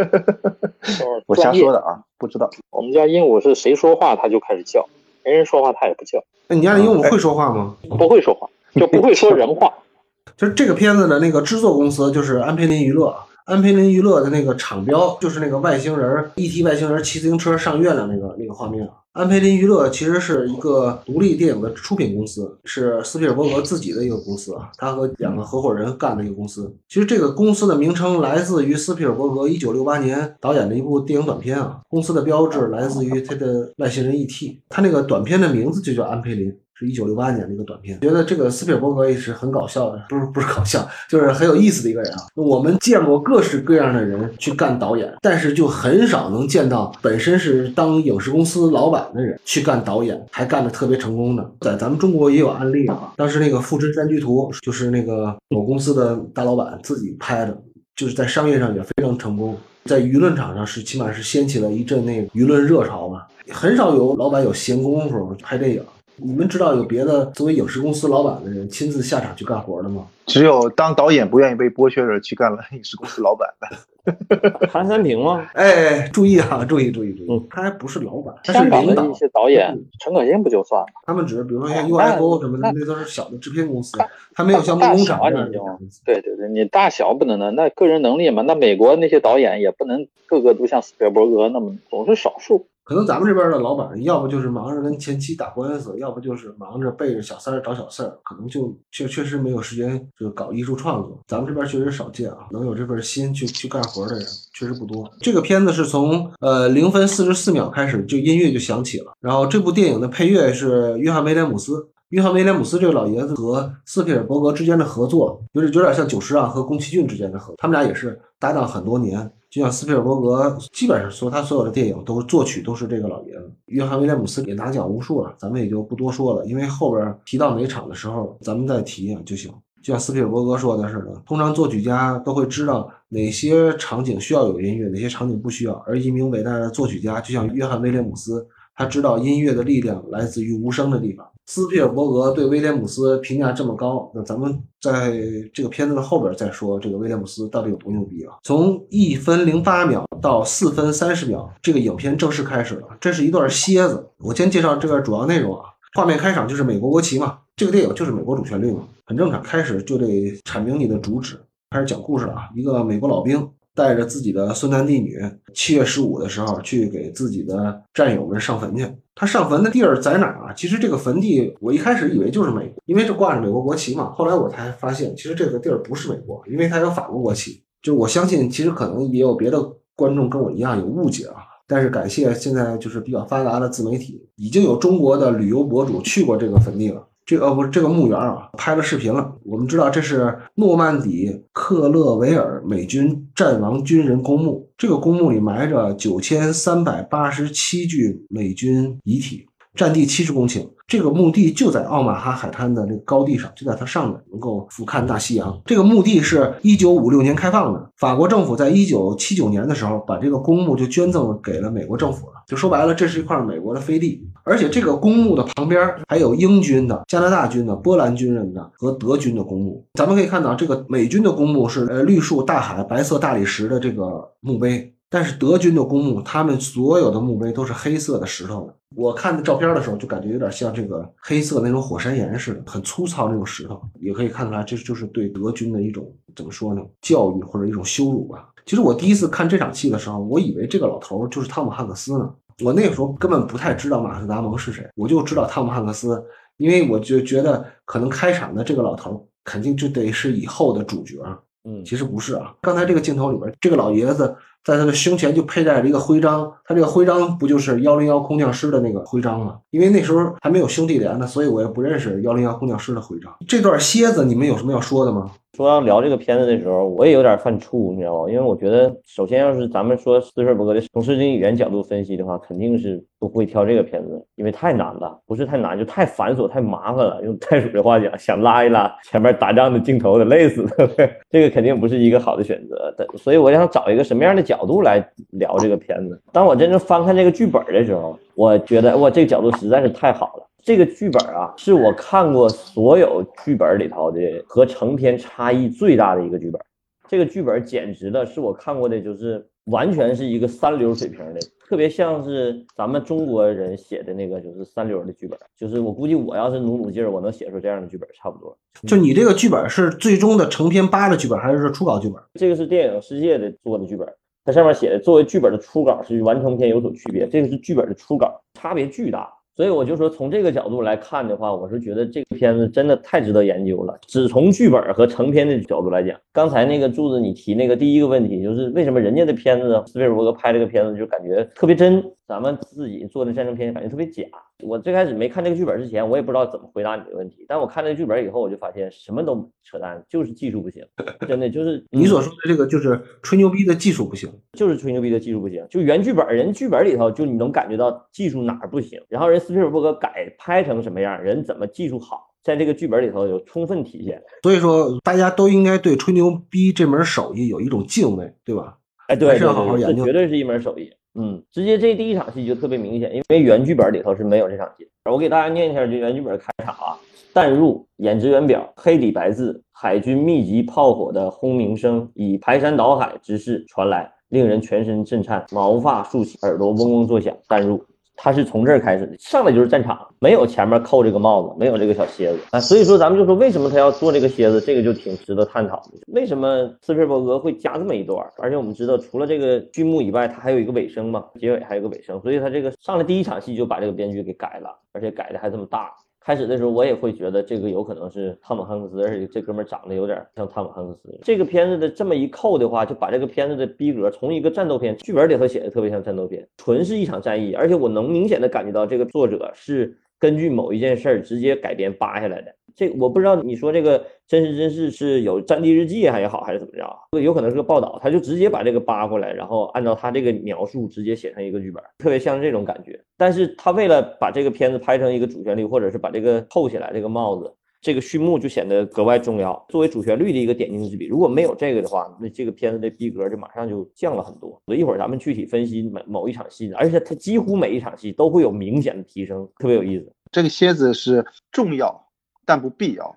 我瞎说的啊，不知道。我们家鹦鹉是谁说话它就开始叫，没人说话它也不叫。那你家的鹦鹉会说话吗？不会说话，就不会说人话。就是这个片子的那个制作公司就是安培林娱乐，安培林娱乐的那个厂标就是那个外星人 E.T. 外星人骑自行车上月亮那个那个画面。安培林娱乐其实是一个独立电影的出品公司，是斯皮尔伯格自己的一个公司啊，他和两个合伙人干的一个公司。其实这个公司的名称来自于斯皮尔伯格1968年导演的一部电影短片啊，公司的标志来自于他的外星人 E.T.，他那个短片的名字就叫安培林。是一九六八年的一个短片，觉得这个斯皮尔伯格也是很搞笑的，不是不是搞笑，就是很有意思的一个人啊。我们见过各式各样的人去干导演，但是就很少能见到本身是当影视公司老板的人去干导演，还干得特别成功的。在咱们中国也有案例啊，当时那个《富春山居图》就是那个某公司的大老板自己拍的，就是在商业上也非常成功，在舆论场上是起码是掀起了一阵那个舆论热潮吧。很少有老板有闲工夫拍电影。你们知道有别的作为影视公司老板的人亲自下场去干活的吗？只有当导演不愿意被剥削的人去干了影视公司老板的。韩三平吗？哎，注意啊，注意注意注意嗯，他还不是老板，他是领导一。些导演，陈可辛不就算了？他们只是比如说像 UFO 什么的，那那都是小的制片公司，他没有像大梦工厂这样小啊你就的大公司。对对对，你大小不能的，那个人能力嘛，那美国那些导演也不能个个都像斯皮尔伯格那么，总是少数。可能咱们这边的老板，要不就是忙着跟前妻打官司，要不就是忙着背着小三儿找小四儿，可能就确确实没有时间就搞艺术创作。咱们这边确实少见啊，能有这份心去去干活的人确实不多。这个片子是从呃零分四十四秒开始就音乐就响起了，然后这部电影的配乐是约翰威廉姆斯。约翰威廉姆斯这个老爷子和斯皮尔伯格之间的合作，有点有点像久石让和宫崎骏之间的合作，他们俩也是搭档很多年。就像斯皮尔伯格，基本上说他所有的电影都作曲都是这个老爷子。约翰威廉姆斯也拿奖无数了，咱们也就不多说了，因为后边提到哪场的时候，咱们再提就行。就像斯皮尔伯格说的似的，通常作曲家都会知道哪些场景需要有音乐，哪些场景不需要。而一名伟大的作曲家，就像约翰威廉姆斯，他知道音乐的力量来自于无声的地方。斯皮尔伯格对威廉姆斯评价这么高，那咱们在这个片子的后边再说这个威廉姆斯到底有多牛逼啊？从一分零八秒到四分三十秒，这个影片正式开始了。这是一段蝎子，我先介绍这个主要内容啊。画面开场就是美国国旗嘛，这个电影就是美国主旋律嘛，很正常。开始就得阐明你的主旨，开始讲故事了啊。一个美国老兵带着自己的孙男弟女，七月十五的时候去给自己的战友们上坟去。他上坟的地儿在哪儿啊？其实这个坟地，我一开始以为就是美国，因为这挂着美国国旗嘛。后来我才发现，其实这个地儿不是美国，因为它有法国国旗。就我相信，其实可能也有别的观众跟我一样有误解啊。但是感谢现在就是比较发达的自媒体，已经有中国的旅游博主去过这个坟地了。这个呃不是这个墓园啊，拍了视频了。我们知道这是诺曼底克勒维尔美军战亡军人公墓，这个公墓里埋着九千三百八十七具美军遗体，占地七十公顷。这个墓地就在奥马哈海滩的这个高地上，就在它上面，能够俯瞰大西洋。这个墓地是一九五六年开放的，法国政府在一九七九年的时候把这个公墓就捐赠给了美国政府了。就说白了，这是一块美国的飞地，而且这个公墓的旁边还有英军的、加拿大军的、波兰军人的和德军的公墓。咱们可以看到，这个美军的公墓是呃绿树大海、白色大理石的这个墓碑。但是德军的公墓，他们所有的墓碑都是黑色的石头。我看的照片的时候，就感觉有点像这个黑色那种火山岩似的，很粗糙那种石头。也可以看出来，这就是对德军的一种怎么说呢，教育或者一种羞辱吧。其实我第一次看这场戏的时候，我以为这个老头就是汤姆汉克斯呢。我那个时候根本不太知道马特·达蒙是谁，我就知道汤姆汉克斯，因为我就觉得可能开场的这个老头肯定就得是以后的主角。嗯，其实不是啊，刚才这个镜头里边，这个老爷子在他的胸前就佩戴着一个徽章，他这个徽章不就是幺零幺空降师的那个徽章吗？因为那时候还没有兄弟连呢，所以我也不认识幺零幺空降师的徽章。这段蝎子，你们有什么要说的吗？说要聊这个片子的时候，我也有点犯怵，你知道吗？因为我觉得，首先要是咱们说斯皮尔伯格的从视听语言角度分析的话，肯定是不会挑这个片子，因为太难了，不是太难，就太繁琐、太麻烦了。用袋鼠的话讲，想拉一拉前面打仗的镜头，得累死了。这个肯定不是一个好的选择。但所以我想找一个什么样的角度来聊这个片子。当我真正翻看这个剧本的时候，我觉得哇，这个角度实在是太好了。这个剧本啊，是我看过所有剧本里头的和成片差异最大的一个剧本。这个剧本简直的是我看过的，就是完全是一个三流水平的，特别像是咱们中国人写的那个就是三流的剧本。就是我估计我要是努努劲儿，我能写出这样的剧本，差不多。就你这个剧本是最终的成片八的剧本，还是说初稿剧本？这个是电影世界的做的剧本，它上面写的作为剧本的初稿是与完成片有所区别，这个是剧本的初稿，差别巨大。所以我就说，从这个角度来看的话，我是觉得这个片子真的太值得研究了。只从剧本和成片的角度来讲，刚才那个柱子你提那个第一个问题，就是为什么人家的片子斯皮尔伯格拍这个片子就感觉特别真，咱们自己做的战争片感觉特别假。我最开始没看这个剧本之前，我也不知道怎么回答你的问题，但我看这个剧本以后，我就发现什么都扯淡，就是技术不行，真的就是 你所说的这个就是吹牛逼的技术不行。就是吹牛逼的技术不行，就原剧本人剧本里头就你能感觉到技术哪儿不行，然后人斯皮尔伯格改拍成什么样，人怎么技术好，在这个剧本里头有充分体现。所以说，大家都应该对吹牛逼这门手艺有一种敬畏，对吧？哎，对还是对对，要好好研究这绝对是一门手艺。嗯，直接这第一场戏就特别明显，因为原剧本里头是没有这场戏。我给大家念一下这原剧本开场啊：淡入演职员表，黑底白字，海军密集炮火的轰鸣声以排山倒海之势传来，令人全身震颤，毛发竖起，耳朵嗡嗡作响。淡入。他是从这儿开始的，上来就是战场，没有前面扣这个帽子，没有这个小蝎子啊，所以说咱们就说为什么他要做这个蝎子，这个就挺值得探讨的。为什么斯皮尔伯格会加这么一段？而且我们知道，除了这个剧目以外，他还有一个尾声嘛，结尾还有个尾声，所以他这个上来第一场戏就把这个编剧给改了，而且改的还这么大。开始的时候，我也会觉得这个有可能是汤姆汉克斯，而且这哥们长得有点像汤姆汉克斯。这个片子的这么一扣的话，就把这个片子的逼格从一个战斗片，剧本里头写的特别像战斗片，纯是一场战役，而且我能明显的感觉到这个作者是根据某一件事儿直接改编扒下来的。这我不知道你说这个真实真事是有战地日记还也好，还是怎么着？有可能是个报道，他就直接把这个扒过来，然后按照他这个描述直接写成一个剧本，特别像这种感觉。但是他为了把这个片子拍成一个主旋律，或者是把这个扣起来这个帽子，这个序幕就显得格外重要，作为主旋律的一个点睛之笔。如果没有这个的话，那这个片子的逼格就马上就降了很多。所以一会儿咱们具体分析某某一场戏，而且它几乎每一场戏都会有明显的提升，特别有意思。这个蝎子是重要，但不必要。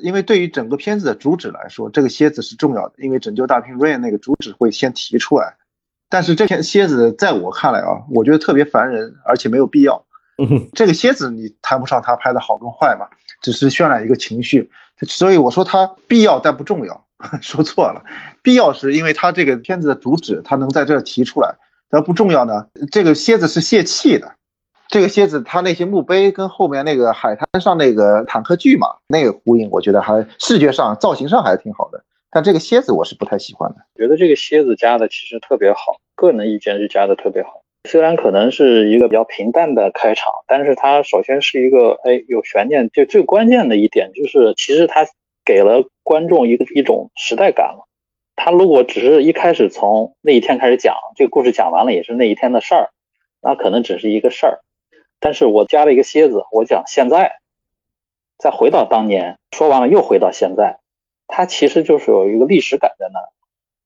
因为对于整个片子的主旨来说，这个蝎子是重要的，因为拯救大兵瑞恩那个主旨会先提出来。但是这片蝎子在我看来啊，我觉得特别烦人，而且没有必要。这个蝎子你谈不上它拍的好跟坏嘛，只是渲染一个情绪。所以我说它必要但不重要，说错了。必要是因为它这个片子的主旨，它能在这儿提出来。而不重要呢，这个蝎子是泄气的。这个蝎子，它那些墓碑跟后面那个海滩上那个坦克巨嘛那个呼应，我觉得还视觉上、造型上还是挺好的。但这个蝎子我是不太喜欢的。觉得这个蝎子加的其实特别好，个人的意见是加的特别好。虽然可能是一个比较平淡的开场，但是它首先是一个哎有悬念，就最关键的一点就是，其实它给了观众一个一种时代感了。他如果只是一开始从那一天开始讲，这个故事讲完了也是那一天的事儿，那可能只是一个事儿。但是我加了一个蝎子，我讲现在，再回到当年，说完了又回到现在，它其实就是有一个历史感在那，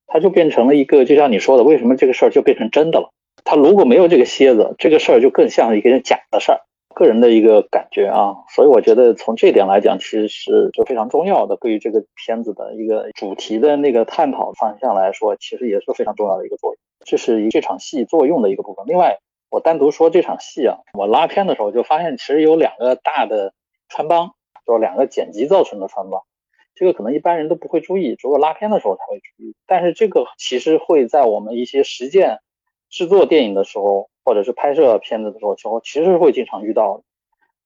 它就变成了一个，就像你说的，为什么这个事儿就变成真的了？它如果没有这个蝎子，这个事儿就更像一个假的事儿。个人的一个感觉啊，所以我觉得从这点来讲，其实是就非常重要的，对于这个片子的一个主题的那个探讨方向来说，其实也是非常重要的一个作用。这是这场戏作用的一个部分。另外。我单独说这场戏啊，我拉片的时候就发现，其实有两个大的穿帮，就是两个剪辑造成的穿帮。这个可能一般人都不会注意，只有拉片的时候才会注意。但是这个其实会在我们一些实践制作电影的时候，或者是拍摄片子的时候，其实会经常遇到。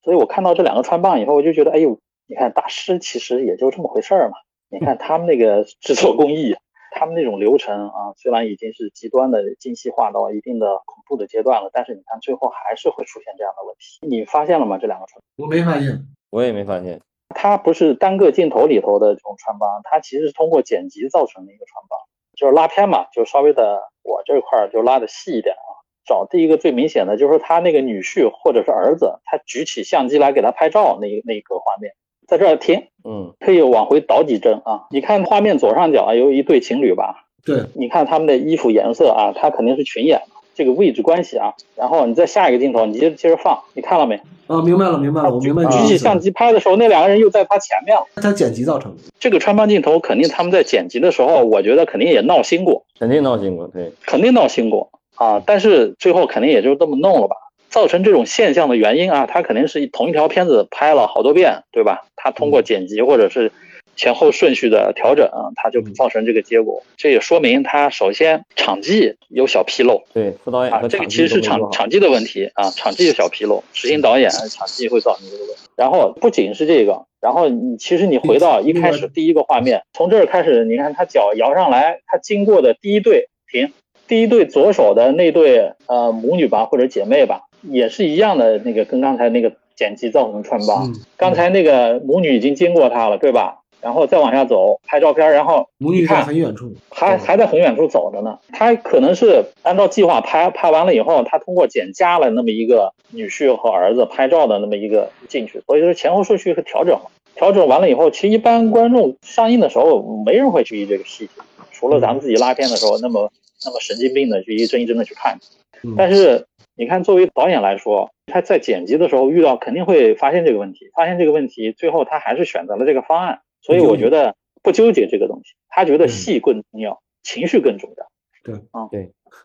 所以我看到这两个穿帮以后，我就觉得，哎呦，你看大师其实也就这么回事儿嘛。你看他们那个制作工艺。他们那种流程啊，虽然已经是极端的精细化到一定的恐怖的阶段了，但是你看最后还是会出现这样的问题。你发现了吗？这两个穿我没发现，我也没发现。它不是单个镜头里头的这种穿帮，它其实是通过剪辑造成的一个穿帮，就是拉片嘛，就稍微的我这块就拉的细一点啊。找第一个最明显的就是他那个女婿或者是儿子，他举起相机来给他拍照那那一个画面。在这儿停，嗯，可以往回倒几帧啊。你看画面左上角啊有一对情侣吧？对，你看他们的衣服颜色啊，他肯定是群演，这个位置关系啊。然后你再下一个镜头，你接着接着放，你看了没？啊，明白了，明白了，我明白。举起相机拍的时候，那两个人又在他前面了。他剪辑造成的。这个穿帮镜头肯定他们在剪辑的时候，我觉得肯定也闹心过，肯定闹心过，对，肯定闹心过啊。但是最后肯定也就这么弄了吧。造成这种现象的原因啊，他肯定是同一条片子拍了好多遍，对吧？他通过剪辑或者是前后顺序的调整，他就造成这个结果。这也说明他首先场记有小纰漏，对副导演啊，这个其实是场场记的问题啊，场记有小纰漏，执行导演场记会造成这个问题。然后不仅是这个，然后你其实你回到一开始第一个画面，从这儿开始，你看他脚摇上来，他经过的第一对停，第一对左手的那对呃母女吧或者姐妹吧。也是一样的，那个跟刚才那个剪辑造成的穿帮。刚才那个母女已经经过他了，对吧？然后再往下走拍照片，然后母女在很远处，还还在很远处走着呢。他可能是按照计划拍，拍完了以后，他通过剪加了那么一个女婿和儿子拍照的那么一个进去，所以说前后顺序是调整了。调整完了以后，其实一般观众上映的时候没人会注意这个细节。除了咱们自己拉片的时候那么那么神经病的去一帧一帧的去看。嗯但是你看，作为导演来说，他在剪辑的时候遇到肯定会发现这个问题，发现这个问题，最后他还是选择了这个方案。所以我觉得不纠结这个东西，他觉得戏更重要，情绪更重要。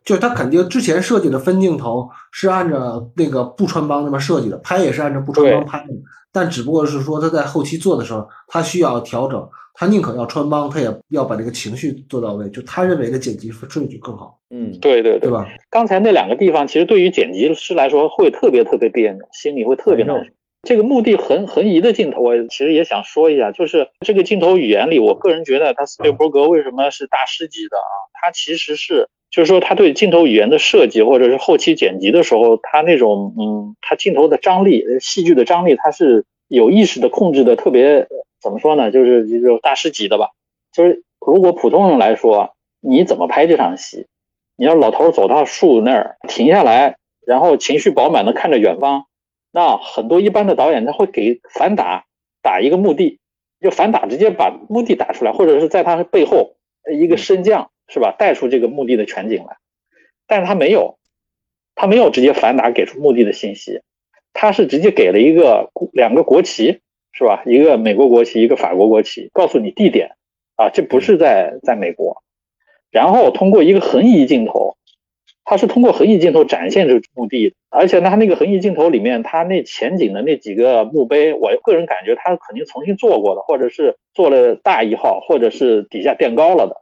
就是他肯定之前设计的分镜头是按照那个不穿帮那么设计的，拍也是按照不穿帮拍的，但只不过是说他在后期做的时候，他需要调整，他宁可要穿帮，他也要把这个情绪做到位，就他认为的剪辑顺序更好，嗯，对对对吧？刚才那两个地方，其实对于剪辑师来说会特别特别别扭，心里会特别难受。这个墓地横横移的镜头，我其实也想说一下，就是这个镜头语言里，我个人觉得他斯皮尔伯格为什么是大师级的啊？他其实是就是说他对镜头语言的设计，或者是后期剪辑的时候，他那种嗯，他镜头的张力、戏剧的张力，他是有意识的控制的特别怎么说呢？就是这种大师级的吧。就是如果普通人来说，你怎么拍这场戏？你要老头走到树那儿停下来，然后情绪饱满的看着远方，那很多一般的导演他会给反打打一个墓地，就反打直接把墓地打出来，或者是在他背后一个升降是吧，带出这个墓地的全景来。但是他没有，他没有直接反打给出墓地的信息，他是直接给了一个两个国旗是吧，一个美国国旗，一个法国国旗，告诉你地点。啊，这不是在在美国。然后通过一个横移镜头，它是通过横移镜头展现出墓地，而且呢，它那个横移镜头里面，它那前景的那几个墓碑，我个人感觉它肯定重新做过的，或者是做了大一号，或者是底下垫高了的，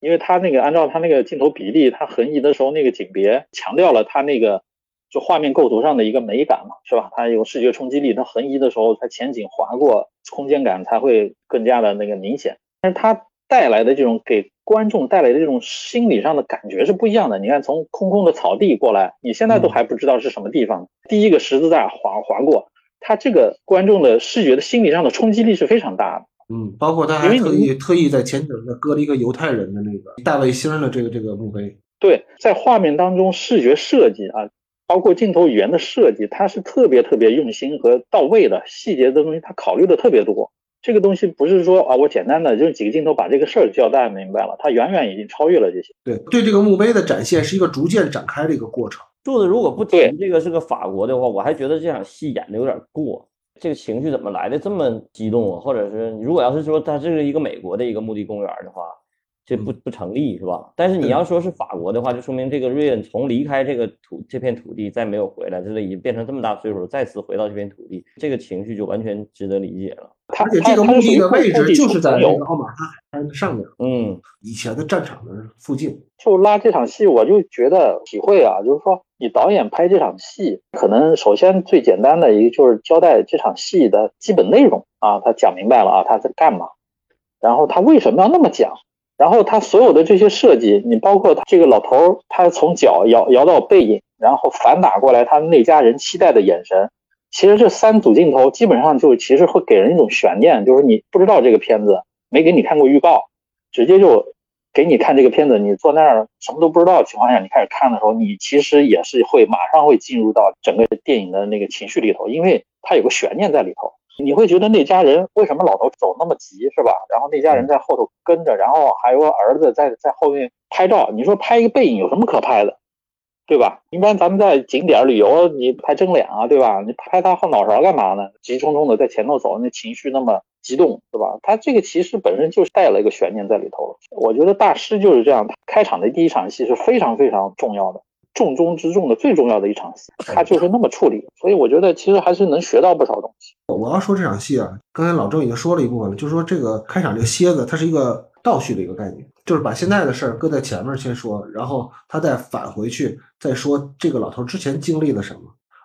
因为它那个按照它那个镜头比例，它横移的时候那个景别强调了它那个就画面构图上的一个美感嘛，是吧？它有视觉冲击力，它横移的时候，它前景划过，空间感才会更加的那个明显，但是它带来的这种给观众带来的这种心理上的感觉是不一样的。你看，从空空的草地过来，你现在都还不知道是什么地方，第一个十字架划划过，它这个观众的视觉的心理上的冲击力是非常大的。嗯，包括他还特意特意在前景那搁了一个犹太人的那个大卫星的这个这个墓碑。对，在画面当中视觉设计啊，包括镜头语言的设计，它是特别特别用心和到位的，细节的东西他考虑的特别多。这个东西不是说啊，我简单的用几个镜头把这个事儿交代明白了，它远远已经超越了这些。对对，这个墓碑的展现是一个逐渐展开的一个过程。柱子如果不提这个是个法国的话，我还觉得这场戏演的有点过。这个情绪怎么来的这么激动啊？或者是如果要是说它这是一个美国的一个墓地公园的话，这不不成立是吧？但是你要说是法国的话，就说明这个瑞恩从离开这个土这片土地再没有回来，这已经变成这么大岁数了，再次回到这片土地，这个情绪就完全值得理解了。他且这个墓地的位置就是在那个奥马哈海滩上面，嗯，以前的战场的附近。就拉这场戏，我就觉得体会啊，就是说你导演拍这场戏，可能首先最简单的一个就是交代这场戏的基本内容啊，他讲明白了啊，他在干嘛，然后他为什么要那么讲。然后他所有的这些设计，你包括这个老头儿，他从脚摇摇到背影，然后反打过来，他那家人期待的眼神，其实这三组镜头基本上就其实会给人一种悬念，就是你不知道这个片子，没给你看过预告，直接就给你看这个片子，你坐那儿什么都不知道的情况下，你开始看的时候，你其实也是会马上会进入到整个电影的那个情绪里头，因为它有个悬念在里头。你会觉得那家人为什么老头走那么急，是吧？然后那家人在后头跟着，然后还有个儿子在在后面拍照。你说拍一个背影有什么可拍的，对吧？一般咱们在景点旅游，你拍正脸啊，对吧？你拍他后脑勺干嘛呢？急冲冲的在前头走，那情绪那么激动，是吧？他这个其实本身就是带了一个悬念在里头了。我觉得大师就是这样，他开场的第一场戏是非常非常重要的。重中之重的最重要的一场戏，他就是那么处理，所以我觉得其实还是能学到不少东西。我要说这场戏啊，刚才老郑已经说了一部分了，就是说这个开场这个蝎子，它是一个倒叙的一个概念，就是把现在的事儿搁在前面先说，然后他再返回去再说这个老头之前经历了什么，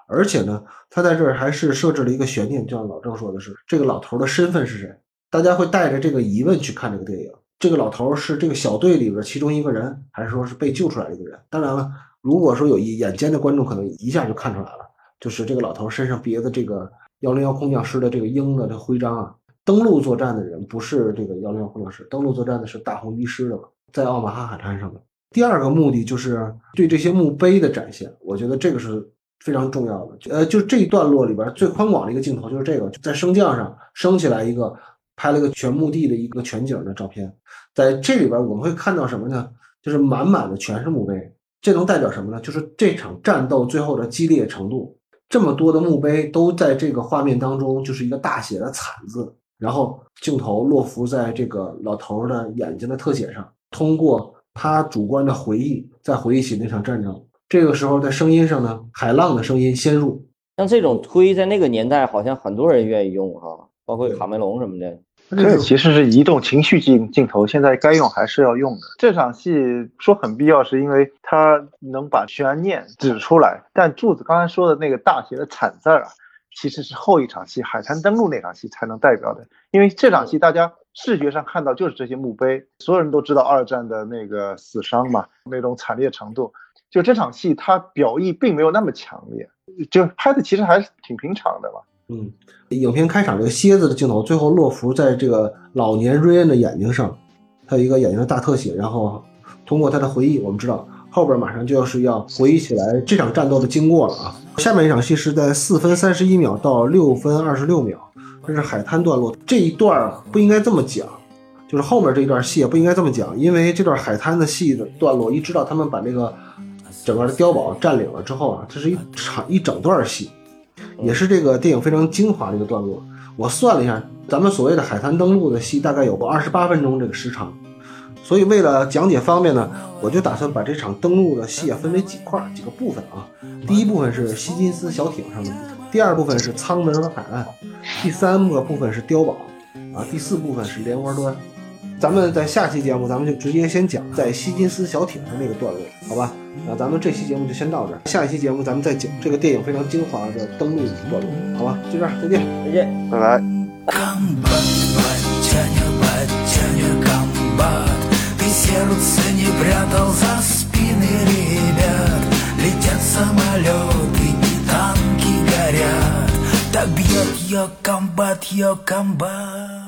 而且呢，他在这儿还是设置了一个悬念，就像老郑说的是，这个老头的身份是谁？大家会带着这个疑问去看这个电影，这个老头是这个小队里边其中一个人，还是说是被救出来的一个人？当然了。如果说有一眼尖的观众，可能一下就看出来了，就是这个老头身上别的这个幺零幺空降师的这个鹰的这徽章啊。登陆作战的人不是这个幺零幺空降师，登陆作战的是大红衣师的嘛，在奥马哈海滩上的。第二个目的就是对这些墓碑的展现，我觉得这个是非常重要的。呃，就这一段落里边最宽广的一个镜头就是这个，在升降上升起来一个拍了一个全墓地的一个全景的照片。在这里边我们会看到什么呢？就是满满的全是墓碑，这能代表什么呢？就是这场战斗最后的激烈程度。这么多的墓碑都在这个画面当中，就是一个大写的惨字。然后镜头落伏在这个老头的眼睛的特写上，通过他主观的回忆，再回忆起那场战争。这个时候在声音上呢，海浪的声音先入。像这种推在那个年代，好像很多人愿意用哈，包括卡梅隆什么的。这其实是移动情绪镜镜头，现在该用还是要用的。这场戏说很必要，是因为它能把悬念指出来。但柱子刚才说的那个大写的惨字儿啊，其实是后一场戏海滩登陆那场戏才能代表的。因为这场戏大家视觉上看到就是这些墓碑，所有人都知道二战的那个死伤嘛，那种惨烈程度。就这场戏，它表意并没有那么强烈，就拍的其实还是挺平常的吧。嗯，影片开场这个蝎子的镜头，最后落伏在这个老年瑞恩的眼睛上，他有一个眼睛的大特写，然后通过他的回忆，我们知道后边马上就要是要回忆起来这场战斗的经过了啊。下面一场戏是在四分三十一秒到六分二十六秒，这是海滩段落，这一段不应该这么讲，就是后面这一段戏也不应该这么讲，因为这段海滩的戏的段落，一直到他们把这个整个的碉堡占领了之后啊，这是一场一整段戏。也是这个电影非常精华的一个段落。我算了一下，咱们所谓的海滩登陆的戏大概有个二十八分钟这个时长，所以为了讲解方便呢，我就打算把这场登陆的戏啊分为几块几个部分啊。第一部分是希金斯小艇上的，第二部分是舱门和海岸，第三个部分是碉堡，啊，第四部分是莲花端。咱们在下期节目，咱们就直接先讲在希金斯小艇上那个段落，好吧？那咱们这期节目就先到这儿，下一期节目咱们再讲这个电影非常精华的登陆段落，好吧？就这样，再见，再见，拜拜。 Комбат, батяня, батяня, комбат Ты сердце не прятал за спины ребят Летят самолеты, танки горят Так бьет ее комбат, ее комбат